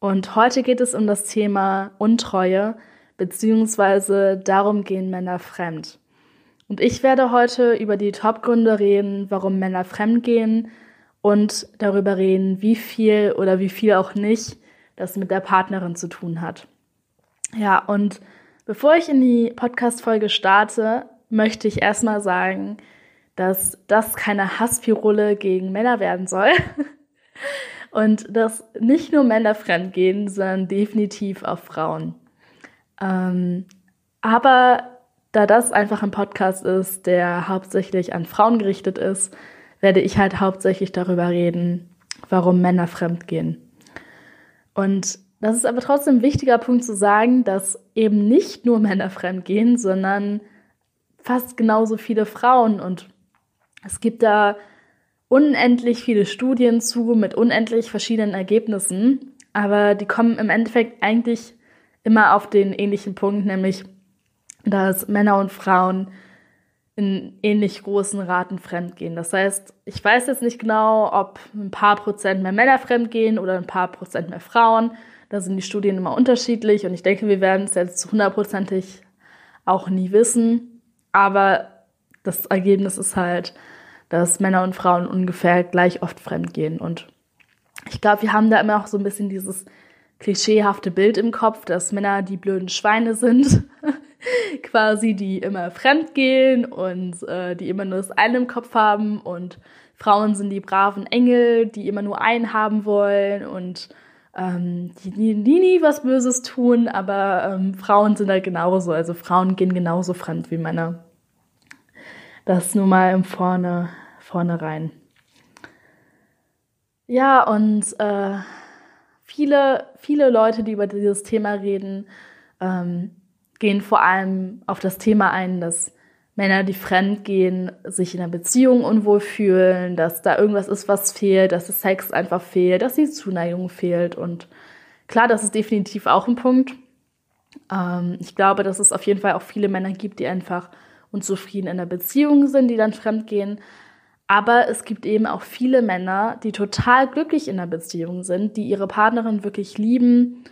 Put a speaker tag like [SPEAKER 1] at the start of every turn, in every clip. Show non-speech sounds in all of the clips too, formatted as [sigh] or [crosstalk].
[SPEAKER 1] Und heute geht es um das Thema Untreue, beziehungsweise darum gehen Männer fremd. Und ich werde heute über die Topgründe reden, warum Männer fremd gehen und darüber reden, wie viel oder wie viel auch nicht das mit der Partnerin zu tun hat. Ja, und bevor ich in die Podcast-Folge starte, möchte ich erstmal sagen, dass das keine Hasspirole gegen Männer werden soll. [laughs] Und dass nicht nur Männer fremdgehen, sondern definitiv auch Frauen. Ähm, aber da das einfach ein Podcast ist, der hauptsächlich an Frauen gerichtet ist, werde ich halt hauptsächlich darüber reden, warum Männer fremdgehen. Und das ist aber trotzdem ein wichtiger Punkt zu sagen, dass eben nicht nur Männer fremdgehen, sondern fast genauso viele Frauen und es gibt da unendlich viele Studien zu mit unendlich verschiedenen Ergebnissen, aber die kommen im Endeffekt eigentlich immer auf den ähnlichen Punkt, nämlich dass Männer und Frauen in ähnlich großen Raten fremdgehen. Das heißt, ich weiß jetzt nicht genau, ob ein paar Prozent mehr Männer fremdgehen oder ein paar Prozent mehr Frauen. Da sind die Studien immer unterschiedlich und ich denke, wir werden es jetzt hundertprozentig auch nie wissen. Aber das Ergebnis ist halt, dass Männer und Frauen ungefähr gleich oft fremdgehen. Und ich glaube, wir haben da immer auch so ein bisschen dieses klischeehafte Bild im Kopf, dass Männer die blöden Schweine sind, [laughs] quasi, die immer fremdgehen und äh, die immer nur das eine im Kopf haben und Frauen sind die braven Engel, die immer nur einen haben wollen und ähm, die, die, die nie was Böses tun, aber ähm, Frauen sind halt genauso. Also Frauen gehen genauso fremd wie Männer. Das nur mal im Vorne, vorne rein. Ja, und äh, viele, viele Leute, die über dieses Thema reden, ähm, gehen vor allem auf das Thema ein, dass Männer, die fremd gehen, sich in einer Beziehung unwohl fühlen, dass da irgendwas ist, was fehlt, dass das Sex einfach fehlt, dass die Zuneigung fehlt. Und klar, das ist definitiv auch ein Punkt. Ähm, ich glaube, dass es auf jeden Fall auch viele Männer gibt, die einfach unzufrieden in der Beziehung sind, die dann fremdgehen. Aber es gibt eben auch viele Männer, die total glücklich in der Beziehung sind, die ihre Partnerin wirklich lieben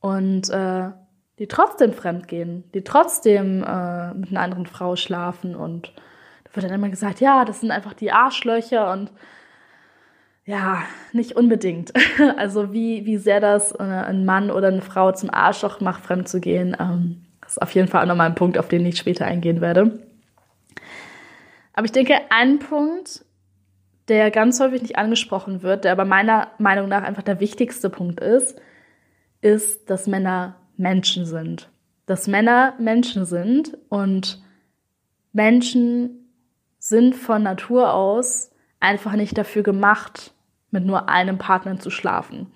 [SPEAKER 1] und äh, die trotzdem fremdgehen, die trotzdem äh, mit einer anderen Frau schlafen. Und da wird dann immer gesagt, ja, das sind einfach die Arschlöcher und ja, nicht unbedingt. [laughs] Also wie, wie sehr das äh, ein Mann oder eine Frau zum Arschloch macht, fremd zu gehen, ähm, ist auf jeden Fall auch nochmal ein Punkt, auf den ich später eingehen werde. Aber ich denke, ein Punkt, der ganz häufig nicht angesprochen wird, der aber meiner Meinung nach einfach der wichtigste Punkt ist, ist, dass Männer Menschen sind. Dass Männer Menschen sind und Menschen sind von Natur aus einfach nicht dafür gemacht, mit nur einem Partner zu schlafen.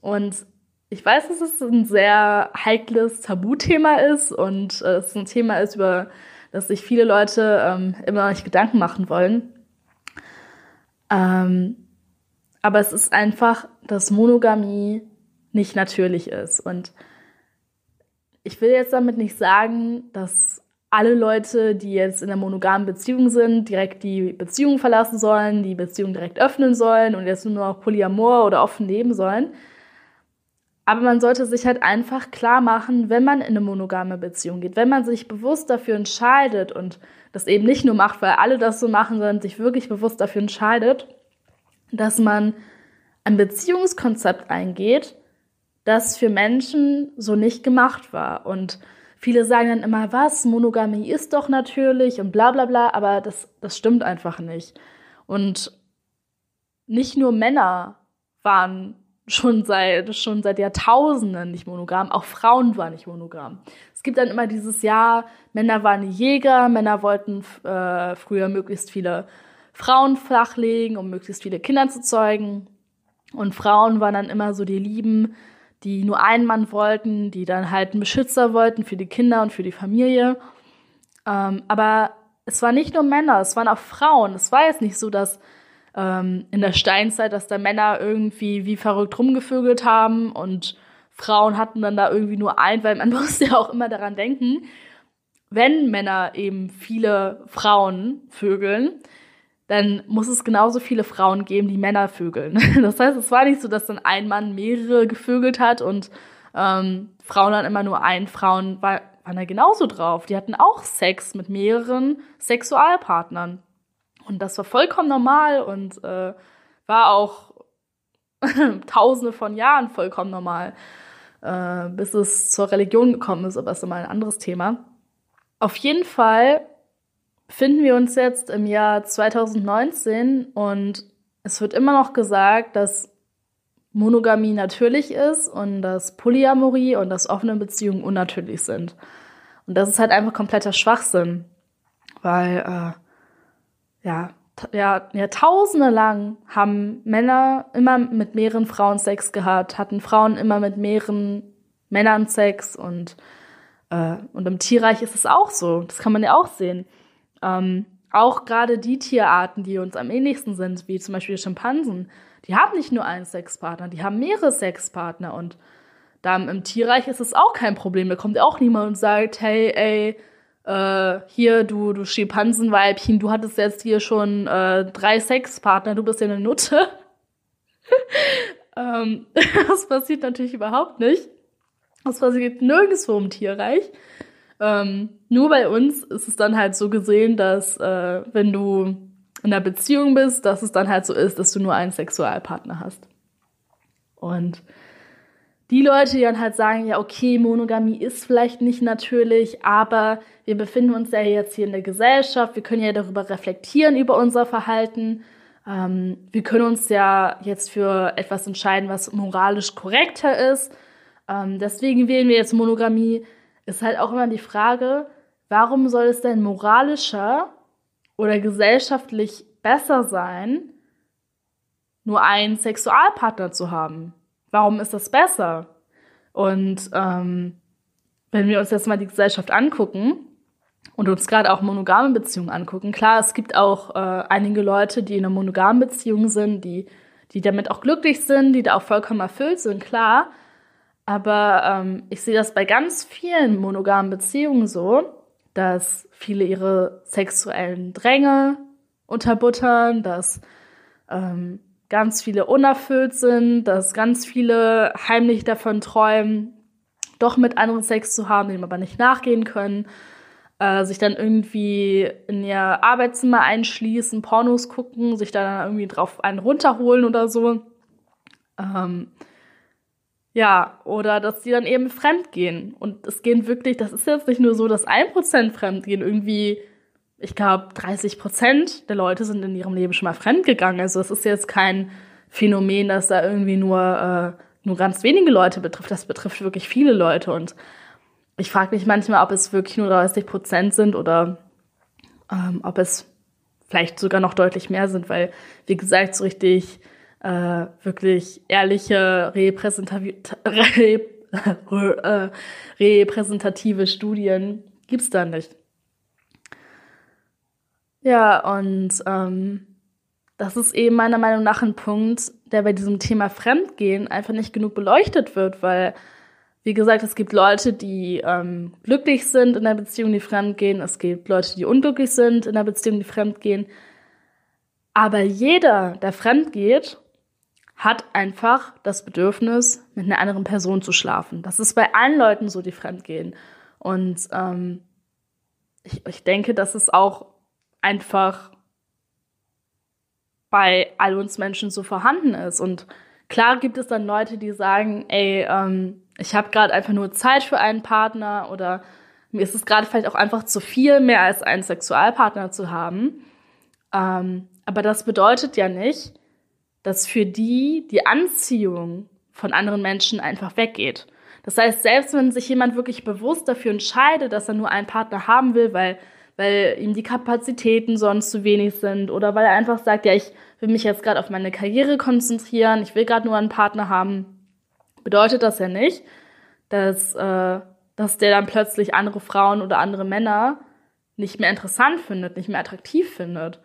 [SPEAKER 1] Und ich weiß, dass es ein sehr heikles Tabuthema ist und äh, es ein Thema ist, über das sich viele Leute ähm, immer noch nicht Gedanken machen wollen. Ähm, aber es ist einfach, dass Monogamie nicht natürlich ist. Und ich will jetzt damit nicht sagen, dass alle Leute, die jetzt in einer monogamen Beziehung sind, direkt die Beziehung verlassen sollen, die Beziehung direkt öffnen sollen und jetzt nur noch Polyamor oder offen leben sollen. Aber man sollte sich halt einfach klar machen, wenn man in eine monogame Beziehung geht, wenn man sich bewusst dafür entscheidet und das eben nicht nur macht, weil alle das so machen, sondern sich wirklich bewusst dafür entscheidet, dass man ein Beziehungskonzept eingeht, das für Menschen so nicht gemacht war. Und viele sagen dann immer, was, Monogamie ist doch natürlich und bla bla bla, aber das, das stimmt einfach nicht. Und nicht nur Männer waren schon seit, schon seit Jahrtausenden nicht monogam. Auch Frauen waren nicht monogam. Es gibt dann immer dieses Jahr, Männer waren Jäger, Männer wollten äh, früher möglichst viele Frauen flachlegen, um möglichst viele Kinder zu zeugen. Und Frauen waren dann immer so die Lieben, die nur einen Mann wollten, die dann halt einen Beschützer wollten für die Kinder und für die Familie. Ähm, aber es waren nicht nur Männer, es waren auch Frauen. Es war jetzt nicht so, dass ähm, in der Steinzeit, dass da Männer irgendwie wie verrückt rumgevögelt haben und Frauen hatten dann da irgendwie nur ein, weil man [laughs] muss ja auch immer daran denken, wenn Männer eben viele Frauen vögeln, dann muss es genauso viele Frauen geben, die Männer vögeln. [laughs] Das heißt, es war nicht so, dass dann ein Mann mehrere gevögelt hat und ähm, Frauen dann immer nur ein. Frauen war, waren da genauso drauf. Die hatten auch Sex mit mehreren Sexualpartnern. Und das war vollkommen normal und äh, war auch [laughs] tausende von Jahren vollkommen normal, äh, bis es zur Religion gekommen ist, aber ist immer ein anderes Thema. Auf jeden Fall befinden wir uns jetzt im Jahr 2019 und es wird immer noch gesagt, dass Monogamie natürlich ist und dass Polyamorie und dass offene Beziehungen unnatürlich sind. Und das ist halt einfach kompletter Schwachsinn, weil äh, ja, ja, Jahrtausende lang haben Männer immer mit mehreren Frauen Sex gehabt, hatten Frauen immer mit mehreren Männern Sex und, äh, und im Tierreich ist es auch so. Das kann man ja auch sehen. Ähm, auch gerade die Tierarten, die uns am ähnlichsten sind, wie zum Beispiel Schimpansen, die haben nicht nur einen Sexpartner, die haben mehrere Sexpartner und da im Tierreich ist es auch kein Problem. Da kommt auch niemand und sagt, hey, ey, äh, hier, du, du Schimpansenweibchen, du hattest jetzt hier schon äh, drei Sexpartner, du bist ja eine Nutte. [laughs] ähm, [laughs] das passiert natürlich überhaupt nicht. Das passiert nirgendwo im Tierreich. Ähm, nur bei uns ist es dann halt so gesehen, dass äh, wenn du in einer Beziehung bist, dass es dann halt so ist, dass du nur einen Sexualpartner hast. Und die Leute, die dann halt sagen, ja, okay, Monogamie ist vielleicht nicht natürlich, aber wir befinden uns ja jetzt hier in der Gesellschaft, wir können ja darüber reflektieren, über unser Verhalten. Ähm, wir können uns ja jetzt für etwas entscheiden, was moralisch korrekter ist. Ähm, deswegen wählen wir jetzt Monogamie ist halt auch immer die Frage, warum soll es denn moralischer oder gesellschaftlich besser sein, nur einen Sexualpartner zu haben? Warum ist das besser? Und ähm, wenn wir uns jetzt mal die Gesellschaft angucken und uns gerade auch monogame Beziehungen angucken, klar, es gibt auch äh, einige Leute, die in einer monogamen Beziehung sind, die, die damit auch glücklich sind, die da auch vollkommen erfüllt sind, klar. Aber ähm, ich sehe das bei ganz vielen monogamen Beziehungen so, dass viele ihre sexuellen Dränge unterbuttern, dass ähm, ganz viele unerfüllt sind, dass ganz viele heimlich davon träumen, doch mit anderen Sex zu haben, dem aber nicht nachgehen können, äh, sich dann irgendwie in ihr Arbeitszimmer einschließen, Pornos gucken, sich dann irgendwie drauf einen runterholen oder so. Ähm, ja, oder dass die dann eben fremd gehen. Und es gehen wirklich, das ist jetzt nicht nur so, dass ein Prozent fremd gehen, irgendwie, ich glaube, 30 Prozent der Leute sind in ihrem Leben schon mal fremd gegangen. Also es ist jetzt kein Phänomen, das da irgendwie nur, äh, nur ganz wenige Leute betrifft. Das betrifft wirklich viele Leute. Und ich frage mich manchmal, ob es wirklich nur 30 Prozent sind oder ähm, ob es vielleicht sogar noch deutlich mehr sind, weil, wie gesagt, so richtig äh, wirklich ehrliche repräsentative, [laughs] äh, repräsentative Studien gibt's da nicht. Ja, und ähm, das ist eben meiner Meinung nach ein Punkt, der bei diesem Thema Fremdgehen einfach nicht genug beleuchtet wird, weil, wie gesagt, es gibt Leute, die ähm, glücklich sind in der Beziehung, die fremdgehen. Es gibt Leute, die unglücklich sind in der Beziehung, die fremdgehen. Aber jeder, der fremdgeht, hat einfach das Bedürfnis, mit einer anderen Person zu schlafen. Das ist bei allen Leuten so, die fremdgehen. Und ähm, ich, ich denke, dass es auch einfach bei all uns Menschen so vorhanden ist. Und klar gibt es dann Leute, die sagen, ey, ähm, ich habe gerade einfach nur Zeit für einen Partner oder mir ist es gerade vielleicht auch einfach zu viel, mehr als einen Sexualpartner zu haben. Ähm, aber das bedeutet ja nicht, dass für die die Anziehung von anderen Menschen einfach weggeht. Das heißt, selbst wenn sich jemand wirklich bewusst dafür entscheidet, dass er nur einen Partner haben will, weil weil ihm die Kapazitäten sonst zu wenig sind oder weil er einfach sagt, ja, ich will mich jetzt gerade auf meine Karriere konzentrieren, ich will gerade nur einen Partner haben, bedeutet das ja nicht, dass, äh, dass der dann plötzlich andere Frauen oder andere Männer nicht mehr interessant findet, nicht mehr attraktiv findet.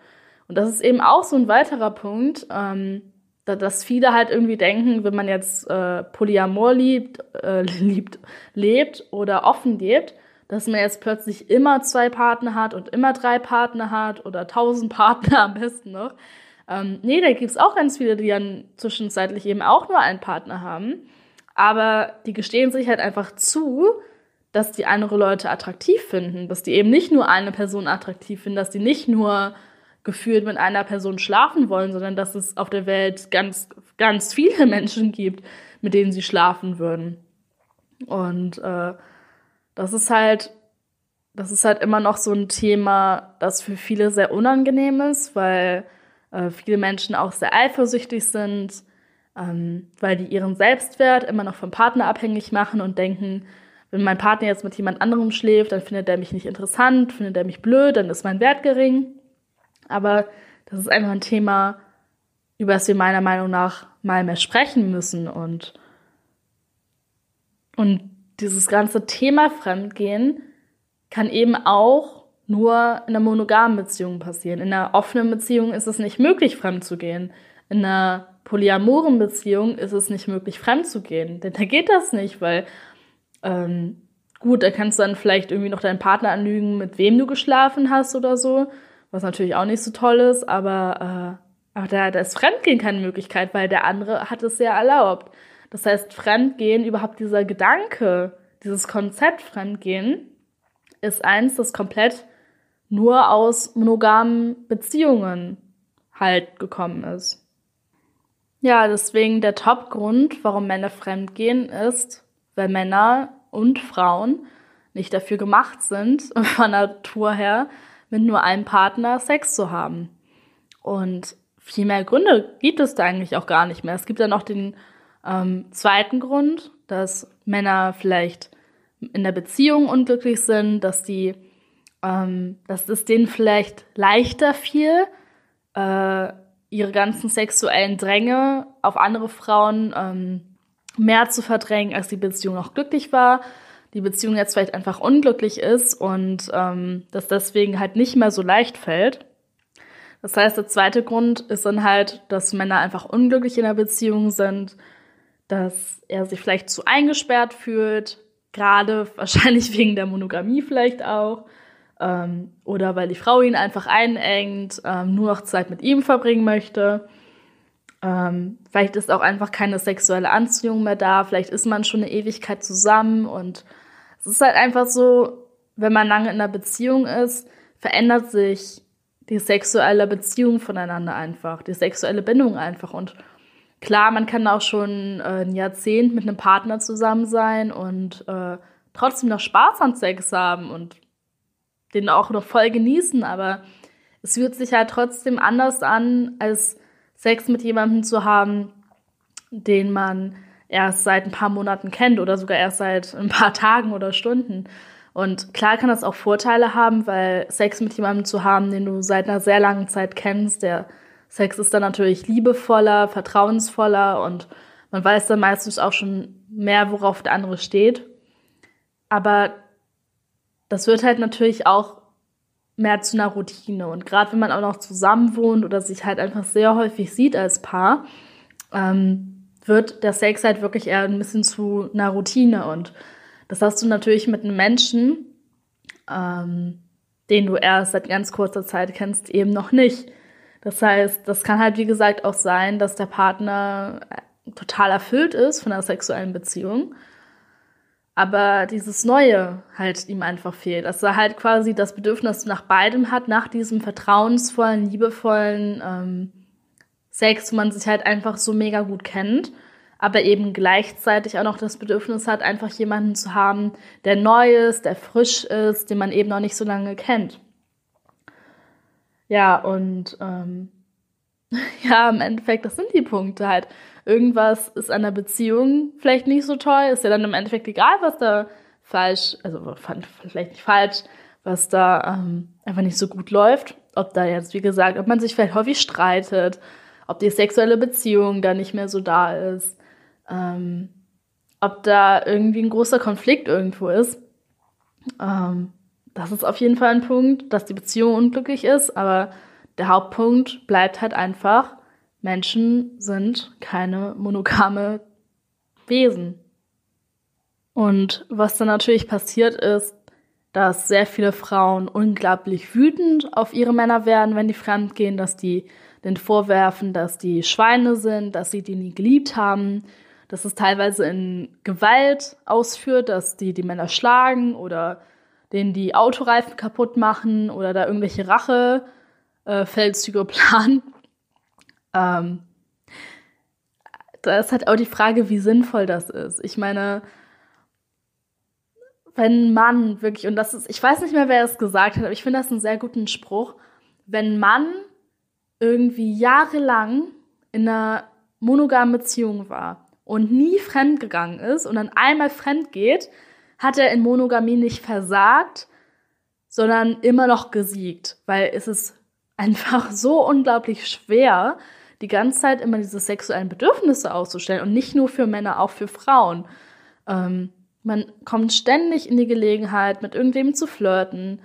[SPEAKER 1] Und das ist eben auch so ein weiterer Punkt, ähm, dass viele halt irgendwie denken, wenn man jetzt äh, Polyamor liebt, äh, [laughs] liebt, lebt oder offen lebt, dass man jetzt plötzlich immer zwei Partner hat und immer drei Partner hat oder tausend [laughs] Partner am besten noch. Ähm, nee, da gibt's auch ganz viele, die dann zwischenzeitlich eben auch nur einen Partner haben. Aber die gestehen sich halt einfach zu, dass die andere Leute attraktiv finden, dass die eben nicht nur eine Person attraktiv finden, dass die nicht nur gefühlt mit einer Person schlafen wollen, sondern dass es auf der Welt ganz, ganz viele [laughs] Menschen gibt, mit denen sie schlafen würden. Und äh, das ist halt, das ist halt immer noch so ein Thema, das für viele sehr unangenehm ist, weil äh, viele Menschen auch sehr eifersüchtig sind, ähm, weil die ihren Selbstwert immer noch vom Partner abhängig machen und denken, wenn mein Partner jetzt mit jemand anderem schläft, dann findet er mich nicht interessant, findet er mich blöd, dann ist mein Wert gering. Aber das ist einfach ein Thema, über das wir meiner Meinung nach mal mehr sprechen müssen und, und dieses ganze Thema Fremdgehen kann eben auch nur in einer monogamen Beziehung passieren. In einer offenen Beziehung ist es nicht möglich, fremd zu gehen. In einer polyamoren Beziehung ist es nicht möglich, fremd zu gehen. Denn da geht das nicht, weil ähm, gut, da kannst du dann vielleicht irgendwie noch deinen Partner anlügen, mit wem du geschlafen hast oder so, was natürlich auch nicht so toll ist, aber, äh, aber da, da ist Fremdgehen keine Möglichkeit, weil der andere hat es ja erlaubt. Das heißt, Fremdgehen, überhaupt dieser Gedanke, dieses Konzept Fremdgehen, ist eins, das komplett nur aus monogamen Beziehungen halt gekommen ist. Ja, deswegen der Top-Grund, warum Männer fremdgehen, ist, weil Männer und Frauen nicht dafür gemacht sind, [laughs] von Natur her, mit nur einem Partner Sex zu haben. Und viel mehr Gründe gibt es da eigentlich auch gar nicht mehr. Es gibt dann noch den ähm, zweiten Grund, dass Männer vielleicht in der Beziehung unglücklich sind, dass die, ähm, dass es denen vielleicht leichter fiel, äh, ihre ganzen sexuellen Dränge auf andere Frauen ähm, mehr zu verdrängen, als die Beziehung noch glücklich war. Die Beziehung jetzt vielleicht einfach unglücklich ist und ähm, dass deswegen halt nicht mehr so leicht fällt. Das heißt, der zweite Grund ist dann halt, dass Männer einfach unglücklich in der Beziehung sind, dass er sich vielleicht zu eingesperrt fühlt, gerade [laughs] wahrscheinlich wegen der Monogamie vielleicht auch, ähm, oder weil die Frau ihn einfach einengt, ähm, nur noch Zeit mit ihm verbringen möchte. Ähm, vielleicht ist auch einfach keine sexuelle Anziehung mehr da, vielleicht ist man schon eine Ewigkeit zusammen und es ist halt einfach so, wenn man lange in einer Beziehung ist, verändert sich die sexuelle Beziehung voneinander einfach, die sexuelle Bindung einfach und klar, man kann auch schon äh, ein Jahrzehnt mit einem Partner zusammen sein und äh, trotzdem noch Spaß an Sex haben und den auch noch voll genießen, aber es fühlt sich halt trotzdem anders an, als Sex mit jemandem zu haben, den man erst seit ein paar Monaten kennt oder sogar erst seit ein paar [laughs] Tagen oder Stunden. Und klar kann das auch Vorteile haben, weil Sex mit jemandem zu haben, den du seit einer sehr langen Zeit kennst, der Sex ist dann natürlich liebevoller, vertrauensvoller und man weiß dann meistens auch schon mehr, worauf der andere steht. Aber das wird halt natürlich auch mehr zu einer Routine. Und gerade wenn man auch noch zusammen wohnt oder sich halt einfach sehr häufig sieht als Paar, ähm, wird der Sex halt wirklich eher ein bisschen zu einer Routine. Und das hast du natürlich mit einem Menschen, ähm, den du erst seit ganz kurzer Zeit kennst, eben noch nicht. Das heißt, das kann halt, wie gesagt, auch sein, dass der Partner total erfüllt ist von einer sexuellen Beziehung. Aber dieses Neue halt ihm einfach fehlt. Dass er halt quasi das Bedürfnis nach beidem hat, nach diesem vertrauensvollen, liebevollen ähm, Sex, wo man sich halt einfach so mega gut kennt. Aber eben gleichzeitig auch noch das Bedürfnis hat, einfach jemanden zu haben, der neu ist, der frisch ist, den man eben noch nicht so lange kennt. Ja, und ähm, [laughs] ja, im Endeffekt, das sind die Punkte halt. Irgendwas ist an der Beziehung vielleicht nicht so toll, ist ja dann im Endeffekt egal, was da falsch, also vielleicht nicht falsch, was da ähm, einfach nicht so gut läuft. Ob da jetzt, wie gesagt, ob man sich vielleicht häufig streitet, ob die sexuelle Beziehung da nicht mehr so da ist, ähm, ob da irgendwie ein großer Konflikt irgendwo ist. Ähm, das ist auf jeden Fall ein Punkt, dass die Beziehung unglücklich ist, aber der Hauptpunkt bleibt halt einfach, Menschen sind keine monogame Wesen. Und was dann natürlich passiert ist, dass sehr viele Frauen unglaublich wütend auf ihre Männer werden, wenn die fremd gehen, dass die den vorwerfen, dass die Schweine sind, dass sie die nie geliebt haben, dass es teilweise in Gewalt ausführt, dass die die Männer schlagen oder denen die Autoreifen kaputt machen oder da irgendwelche Rachefeldzüge äh, [laughs] planen. Ähm, da ist halt auch die Frage, wie sinnvoll das ist. Ich meine, wenn Mann wirklich, und das ist, ich weiß nicht mehr, wer es gesagt hat, aber ich finde das einen sehr guten Spruch, wenn Mann irgendwie jahrelang in einer monogamen Beziehung war und nie fremd gegangen ist und dann einmal fremd geht, hat er in Monogamie nicht versagt, sondern immer noch gesiegt, weil es ist einfach so unglaublich schwer, die ganze Zeit immer diese sexuellen Bedürfnisse auszustellen und nicht nur für Männer, auch für Frauen. Ähm, man kommt ständig in die Gelegenheit, mit irgendwem zu flirten,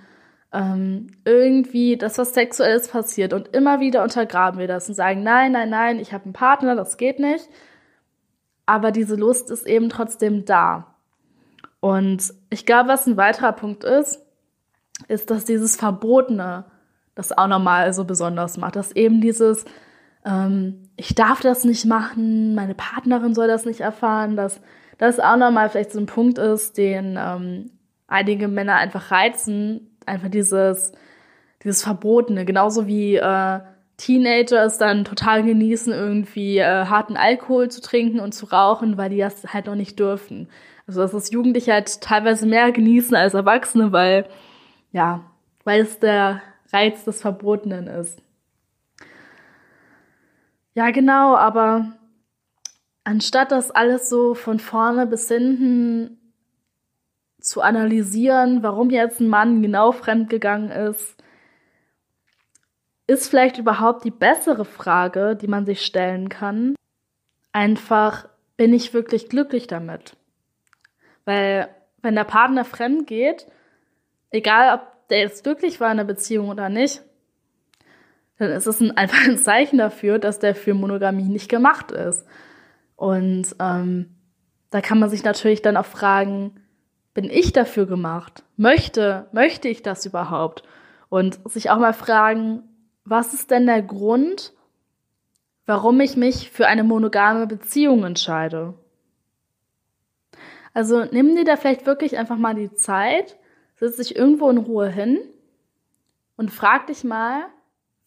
[SPEAKER 1] ähm, irgendwie das, was sexuelles passiert und immer wieder untergraben wir das und sagen, nein, nein, nein, ich habe einen Partner, das geht nicht. Aber diese Lust ist eben trotzdem da. Und ich glaube, was ein weiterer Punkt ist, ist, dass dieses Verbotene das auch nochmal so besonders macht. Dass eben dieses, ähm, ich darf das nicht machen, meine Partnerin soll das nicht erfahren, dass das auch nochmal vielleicht so ein Punkt ist, den ähm, einige Männer einfach reizen, einfach dieses, dieses Verbotene, genauso wie äh, Teenager es dann total genießen, irgendwie äh, harten Alkohol zu trinken und zu rauchen, weil die das halt noch nicht dürfen. Also dass das Jugendliche halt teilweise mehr genießen als Erwachsene, weil, ja, weil es der Reiz des Verbotenen ist. Ja, genau, aber anstatt das alles so von vorne bis hinten zu analysieren, warum jetzt ein Mann genau fremdgegangen ist, ist vielleicht überhaupt die bessere Frage, die man sich stellen kann. Einfach, bin ich wirklich glücklich damit? Weil, wenn der Partner fremd geht, egal ob der jetzt glücklich war in der Beziehung oder nicht, dann ist es ein, [laughs] einfach ein Zeichen dafür, dass der für Monogamie nicht gemacht ist. Und ähm, da kann man sich natürlich dann auch fragen, bin ich dafür gemacht? Möchte, möchte ich das überhaupt? Und sich auch mal fragen, was ist denn der Grund, warum ich mich für eine monogame Beziehung entscheide? Also nimm dir da vielleicht wirklich einfach mal die Zeit, setz dich irgendwo in Ruhe hin und frag dich mal,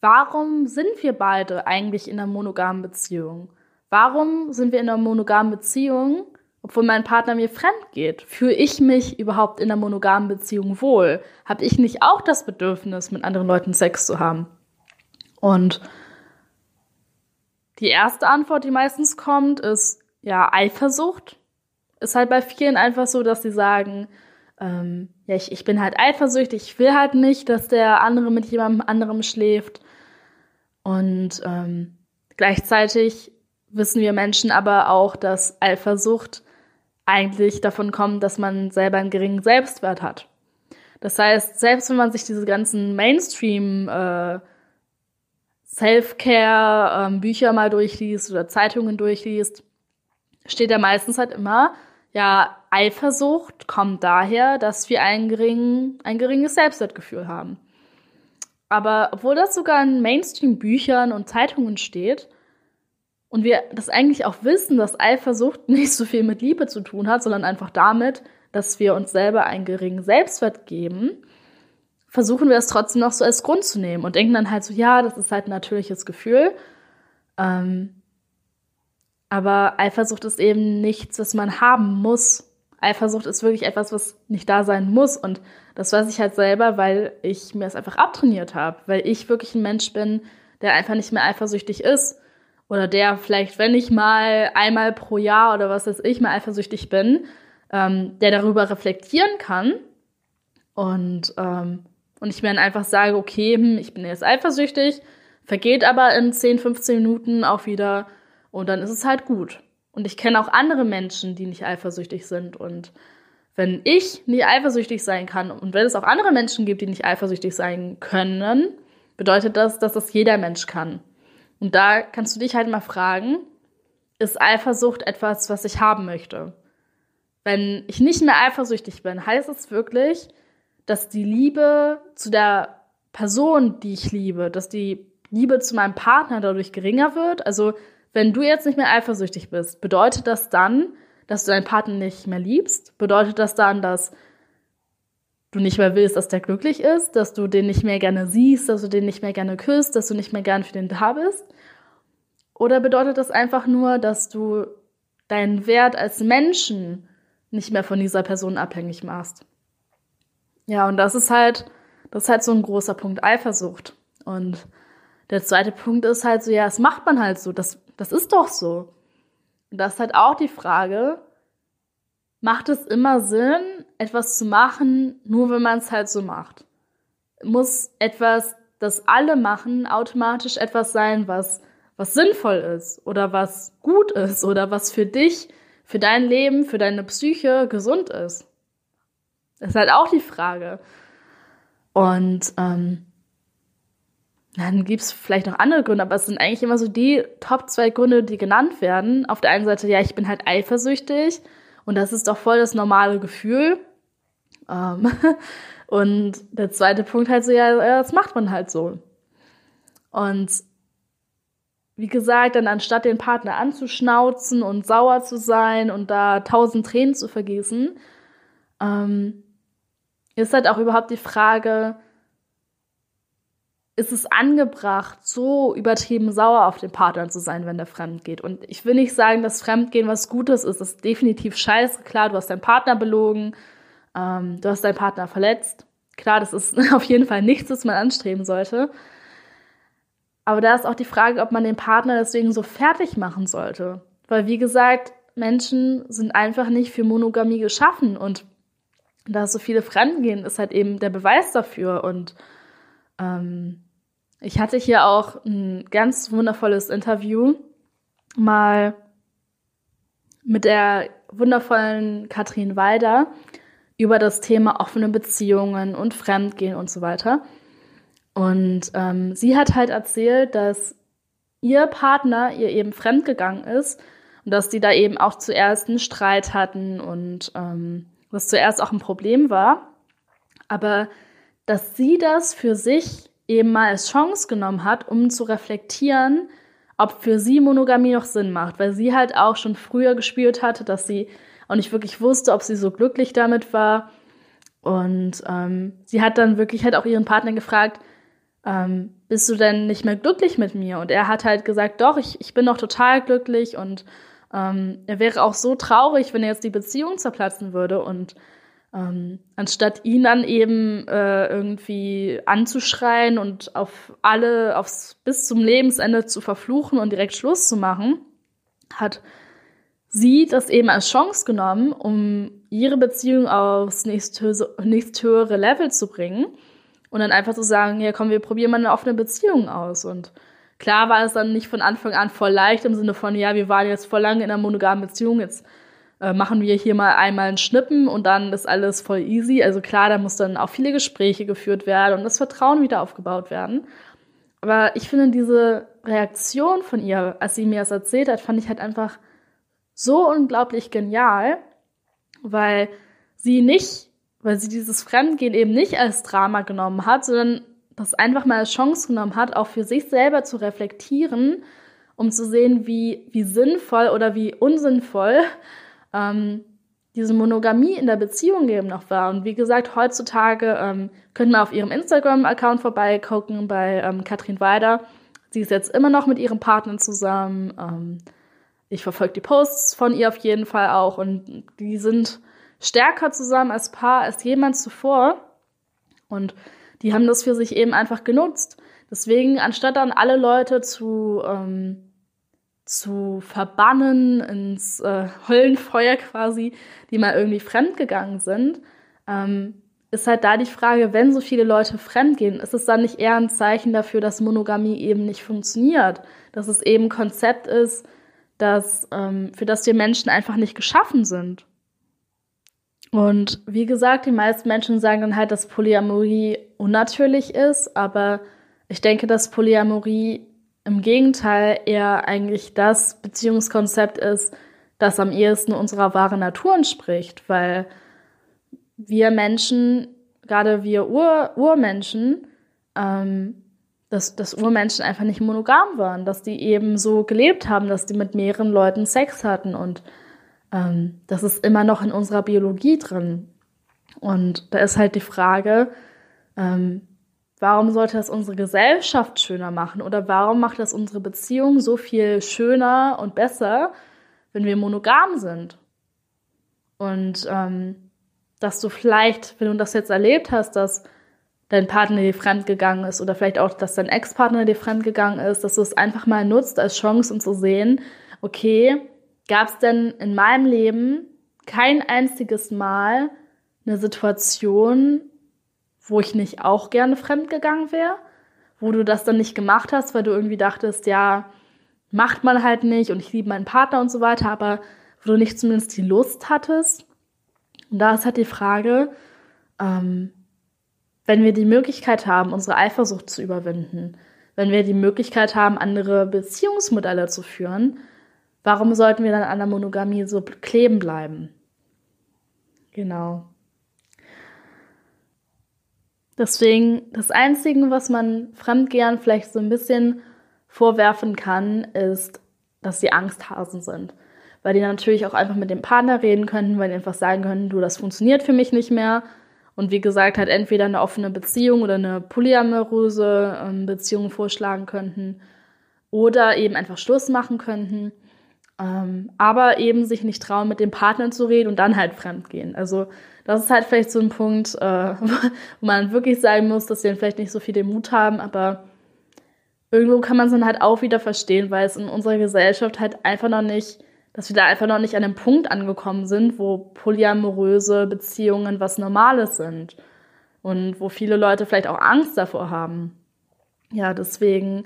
[SPEAKER 1] warum sind wir beide eigentlich in einer monogamen Beziehung? Warum sind wir in einer monogamen Beziehung obwohl mein Partner mir fremd geht, fühle ich mich überhaupt in einer monogamen Beziehung wohl? Habe ich nicht auch das Bedürfnis, mit anderen Leuten Sex zu haben? Und die erste Antwort, die meistens kommt, ist ja Eifersucht. Ist halt bei vielen einfach so, dass sie sagen, ähm, ja, ich, ich bin halt eifersüchtig, ich will halt nicht, dass der andere mit jemandem anderem schläft. Und ähm, gleichzeitig wissen wir Menschen aber auch, dass Eifersucht eigentlich davon kommt, dass man selber einen geringen Selbstwert hat. Das heißt, selbst wenn man sich diese ganzen Mainstream äh, Self-Care ähm, Bücher mal durchliest oder Zeitungen durchliest, steht da meistens halt immer, ja, Eifersucht kommt daher, dass wir ein, gering, ein geringes Selbstwertgefühl haben. Aber obwohl das sogar in Mainstream-Büchern und Zeitungen steht, und wir das eigentlich auch wissen, dass Eifersucht [laughs] nicht so viel mit Liebe zu tun hat, sondern einfach damit, dass wir uns selber einen geringen Selbstwert geben, versuchen wir es trotzdem noch so als Grund zu nehmen und denken dann halt so, ja, das ist halt ein natürliches Gefühl. Ähm, aber Eifersucht ist eben nichts, was man haben muss. Eifersucht ist wirklich etwas, was nicht da sein muss. Und das weiß ich halt selber, weil ich mir es einfach abtrainiert habe, weil ich wirklich ein Mensch bin, der einfach nicht mehr eifersüchtig ist oder der vielleicht, wenn ich mal einmal pro Jahr oder was weiß ich mal eifersüchtig bin, ähm, der darüber reflektieren kann Und, ähm, und ich mir dann einfach sage, okay, hm, ich bin jetzt eifersüchtig, vergeht aber in 10, 15 Minuten auch wieder und dann ist es halt gut. Und ich kenne auch andere Menschen, die nicht eifersüchtig sind. Und wenn ich nicht eifersüchtig sein kann und wenn es auch andere Menschen gibt, die nicht eifersüchtig sein können, bedeutet das, dass das jeder Mensch kann. Und da kannst du dich halt mal fragen, ist Eifersucht etwas, was ich haben möchte? Wenn ich nicht mehr eifersüchtig bin, heißt es wirklich, dass die Liebe zu der Person, die ich liebe, dass die Liebe zu meinem Partner dadurch geringer wird. Also wenn du jetzt nicht mehr eifersüchtig bist, bedeutet das dann, dass du deinen Partner nicht mehr liebst? Bedeutet das dann, dass du nicht mehr willst, dass der glücklich ist, dass du den nicht mehr gerne siehst, dass du den nicht mehr gerne küsst, dass du nicht mehr gern für den da bist? Oder bedeutet das einfach nur, dass du deinen Wert als Menschen nicht mehr von dieser Person abhängig machst? Ja, und das ist halt, das ist halt so ein großer Punkt Eifersucht. Und der zweite Punkt ist halt so, ja, das macht man halt so, das, das ist doch so. Und das ist halt auch die Frage, macht es immer Sinn, etwas zu machen, nur wenn man es halt so macht? Muss etwas, das alle machen, automatisch etwas sein, was, was sinnvoll ist oder was gut ist oder was für dich, für dein Leben, für deine Psyche gesund ist? Das ist halt auch die Frage. Und ähm, dann gibt es vielleicht noch andere Gründe, aber es sind eigentlich immer so die Top zwei Gründe, die genannt werden. Auf der einen Seite, ja, ich bin halt eifersüchtig und das ist doch voll das normale Gefühl. Ähm, [laughs] und der zweite Punkt halt so, ja, das macht man halt so. Und wie gesagt, dann anstatt den Partner anzuschnauzen und sauer zu sein und da tausend Tränen zu vergießen, ähm, ist halt auch überhaupt die Frage, ist es angebracht, so übertrieben sauer auf den Partner zu sein, wenn der fremd geht. Und ich will nicht sagen, dass Fremdgehen was Gutes ist. Das ist definitiv scheiße. Klar, du hast deinen Partner belogen, ähm, du hast deinen Partner verletzt. Klar, das ist [laughs] auf jeden Fall nichts, was man anstreben sollte. Aber da ist auch die Frage, ob man den Partner deswegen so fertig machen sollte. Weil, wie gesagt, Menschen sind einfach nicht für Monogamie geschaffen und da so viele Fremdgehen ist halt eben der Beweis dafür. Und ähm, ich hatte hier auch ein ganz wundervolles Interview mal mit der wundervollen Katrin Weider über das Thema offene Beziehungen und Fremdgehen und so weiter. Und ähm, sie hat halt erzählt, dass ihr Partner ihr eben fremdgegangen ist und dass die da eben auch zuerst einen Streit hatten und ähm, was zuerst auch ein Problem war, aber dass sie das für sich eben mal als Chance genommen hat, um zu reflektieren, ob für sie Monogamie noch Sinn macht, weil sie halt auch schon früher gespürt hatte, dass sie auch nicht wirklich wusste, ob sie so glücklich damit war. Und ähm, sie hat dann wirklich halt auch ihren Partner gefragt, ähm, bist du denn nicht mehr glücklich mit mir? Und er hat halt gesagt, doch, ich, ich bin noch total glücklich und ähm, er wäre auch so traurig, wenn jetzt die Beziehung zerplatzen würde und ähm, anstatt ihn dann eben äh, irgendwie anzuschreien und auf alle, aufs bis zum Lebensende zu verfluchen und direkt Schluss zu machen, hat sie das eben als Chance genommen, um ihre Beziehung aufs nächsthöhere Level zu bringen und dann einfach zu sagen, ja komm, wir probieren mal eine offene Beziehung aus. Und Klar war es dann nicht von Anfang an voll leicht im Sinne von, ja, wir waren jetzt voll lange in einer monogamen Beziehung, jetzt äh, machen wir hier mal einmal einen Schnippen und dann ist alles voll easy. Also klar, da muss dann auch viele Gespräche geführt werden und das Vertrauen wieder aufgebaut werden. Aber ich finde diese Reaktion von ihr, als sie mir das erzählt hat, fand ich halt einfach so unglaublich genial, weil sie nicht, weil sie dieses Fremdgehen eben nicht als Drama genommen hat, sondern das einfach mal als Chance genommen hat, auch für sich selber zu reflektieren, um zu sehen, wie, wie sinnvoll oder wie unsinnvoll ähm, diese Monogamie in der Beziehung eben noch war. Und wie gesagt, heutzutage ähm, könnt ihr auf ihrem Instagram-Account vorbeigucken bei ähm, Katrin Weider. Sie ist jetzt immer noch mit ihrem Partner zusammen. Ähm, ich verfolge die Posts von ihr auf jeden Fall auch und die sind stärker zusammen als Paar als jemals zuvor. Und die haben das für sich eben einfach genutzt. Deswegen, anstatt dann alle Leute zu, ähm, zu verbannen ins äh, Höllenfeuer quasi, die mal irgendwie fremdgegangen sind, ähm, ist halt da die Frage, wenn so viele Leute fremdgehen, ist es dann nicht eher ein Zeichen dafür, dass Monogamie eben nicht funktioniert? Dass es eben ein Konzept ist, das, ähm, für das wir Menschen einfach nicht geschaffen sind? Und wie gesagt, die meisten Menschen sagen dann halt, dass Polyamorie unnatürlich ist, aber ich denke, dass Polyamorie im Gegenteil eher eigentlich das Beziehungskonzept ist, das am ehesten unserer wahren Natur entspricht, weil wir Menschen, gerade wir Ur Urmenschen, ähm, dass, dass Urmenschen einfach nicht monogam waren, dass die eben so gelebt haben, dass die mit mehreren Leuten Sex hatten und ähm, das ist immer noch in unserer Biologie drin. Und da ist halt die Frage, ähm, warum sollte das unsere Gesellschaft schöner machen oder warum macht das unsere Beziehung so viel schöner und besser, wenn wir monogam sind? Und ähm, dass du vielleicht, wenn du das jetzt erlebt hast, dass dein Partner dir fremdgegangen ist oder vielleicht auch, dass dein Ex-Partner dir fremdgegangen ist, dass du es einfach mal nutzt als Chance, um zu sehen, okay, gab es denn in meinem Leben kein einziges Mal eine Situation, wo ich nicht auch gerne fremdgegangen wäre, wo du das dann nicht gemacht hast, weil du irgendwie dachtest, ja, macht man halt nicht und ich liebe meinen Partner und so weiter, aber wo du nicht zumindest die Lust hattest. Und da ist halt die Frage, ähm, wenn wir die Möglichkeit haben, unsere Eifersucht zu überwinden, wenn wir die Möglichkeit haben, andere Beziehungsmodelle zu führen, warum sollten wir dann an der Monogamie so kleben bleiben? Genau. Deswegen, das Einzige, was man Fremdgehern vielleicht so ein bisschen vorwerfen kann, ist, dass sie Angsthasen sind weil die natürlich auch einfach mit dem Partner reden könnten, weil die einfach sagen können, du, das funktioniert für mich nicht mehr. Und wie gesagt, halt entweder eine offene Beziehung oder eine polyamoröse ähm, Beziehung vorschlagen könnten oder eben einfach Schluss machen könnten. Ähm, aber eben sich nicht trauen, mit dem Partner zu reden und dann halt fremdgehen. Also das ist halt vielleicht so ein Punkt, äh, [laughs] wo man wirklich sagen muss, dass sie dann vielleicht nicht so viel den Mut haben, aber irgendwo kann man es dann halt auch wieder verstehen, weil es in unserer Gesellschaft halt einfach noch nicht dass wir da einfach noch nicht an einem Punkt angekommen sind, wo polyamoröse Beziehungen was Normales sind und wo viele Leute vielleicht auch Angst davor haben. Ja, deswegen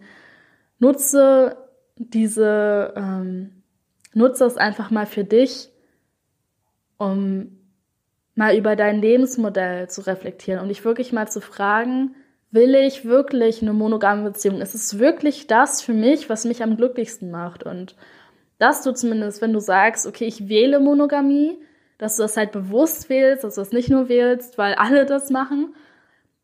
[SPEAKER 1] nutze diese, ähm, nutze es einfach mal für dich, um mal über dein Lebensmodell zu reflektieren und dich wirklich mal zu fragen, will ich wirklich eine monogame Beziehung? Ist es wirklich das für mich, was mich am glücklichsten macht? Und dass du zumindest, wenn du sagst, okay, ich wähle Monogamie, dass du das halt bewusst wählst, dass du das nicht nur wählst, weil alle das machen.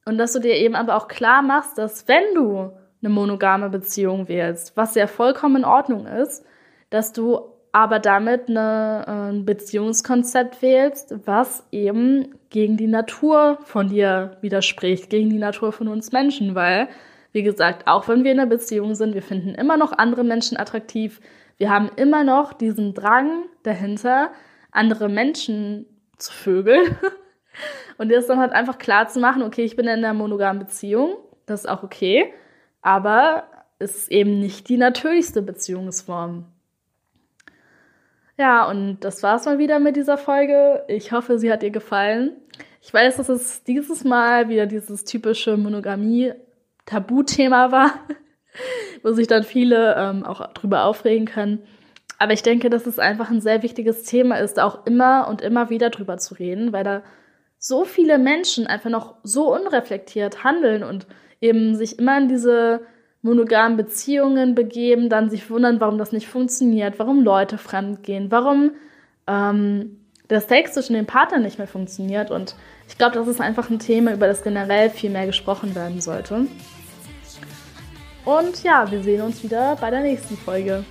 [SPEAKER 1] Und dass du dir eben aber auch klar machst, dass wenn du eine monogame Beziehung wählst, was ja vollkommen in Ordnung ist, dass du aber damit eine, ein äh, Beziehungskonzept wählst, was eben gegen die Natur von dir widerspricht, gegen die Natur von uns Menschen, weil, wie gesagt, auch wenn wir in einer Beziehung sind, wir finden immer noch andere Menschen attraktiv, wir haben immer noch diesen Drang dahinter, andere Menschen zu vögeln. [laughs] Und das dann halt einfach klar zu machen, okay, ich bin in einer monogamen Beziehung, das ist auch okay, aber es ist eben nicht die natürlichste Beziehungsform. Ja, und das war's mal wieder mit dieser Folge. Ich hoffe, sie hat dir gefallen. Ich weiß, dass es dieses Mal wieder dieses typische Monogamie-Tabuthema war [laughs] wo sich dann viele ähm, auch drüber aufregen können. Aber ich denke, dass es einfach ein sehr wichtiges Thema ist, auch immer und immer wieder drüber zu reden, weil da so viele Menschen einfach noch so unreflektiert handeln und eben sich immer in diese monogamen Beziehungen begeben, dann sich wundern, warum das nicht funktioniert, warum Leute fremdgehen, warum ähm, der Sex zwischen den Partnern nicht mehr funktioniert. Und ich glaube, das ist einfach ein Thema, über das generell viel mehr gesprochen werden sollte. Und ja, wir sehen uns wieder bei der nächsten Folge.